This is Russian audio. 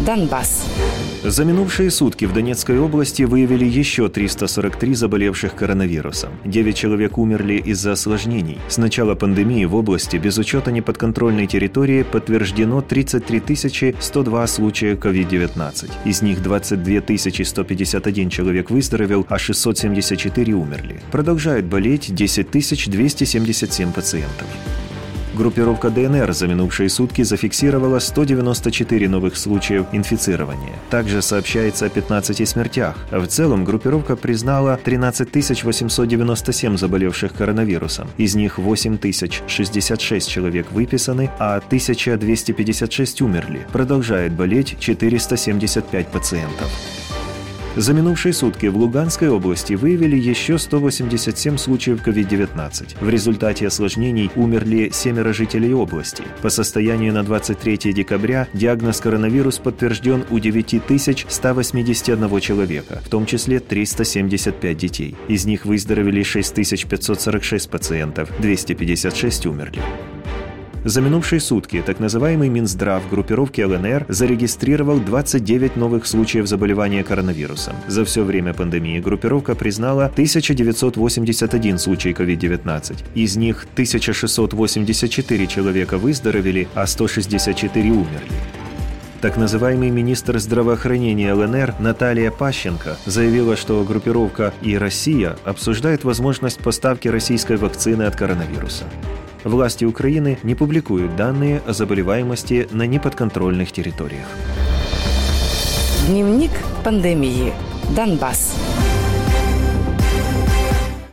Донбасс. За минувшие сутки в Донецкой области выявили еще 343 заболевших коронавирусом. 9 человек умерли из-за осложнений. С начала пандемии в области без учета неподконтрольной территории подтверждено 33 102 случая COVID-19. Из них 22 151 человек выздоровел, а 674 умерли. Продолжают болеть 10 277 пациентов. Группировка ДНР за минувшие сутки зафиксировала 194 новых случаев инфицирования. Также сообщается о 15 смертях. В целом группировка признала 13 897 заболевших коронавирусом. Из них 8 066 человек выписаны, а 1256 умерли. Продолжает болеть 475 пациентов. За минувшие сутки в Луганской области выявили еще 187 случаев COVID-19. В результате осложнений умерли семеро жителей области. По состоянию на 23 декабря диагноз коронавирус подтвержден у 9181 человека, в том числе 375 детей. Из них выздоровели 6546 пациентов, 256 умерли. За минувшие сутки так называемый Минздрав группировки ЛНР зарегистрировал 29 новых случаев заболевания коронавирусом. За все время пандемии группировка признала 1981 случай COVID-19. Из них 1684 человека выздоровели, а 164 умерли. Так называемый министр здравоохранения ЛНР Наталья Пащенко заявила, что группировка и Россия обсуждают возможность поставки российской вакцины от коронавируса. Власти Украины не публикуют данные о заболеваемости на неподконтрольных территориях. Дневник пандемии. Донбасс.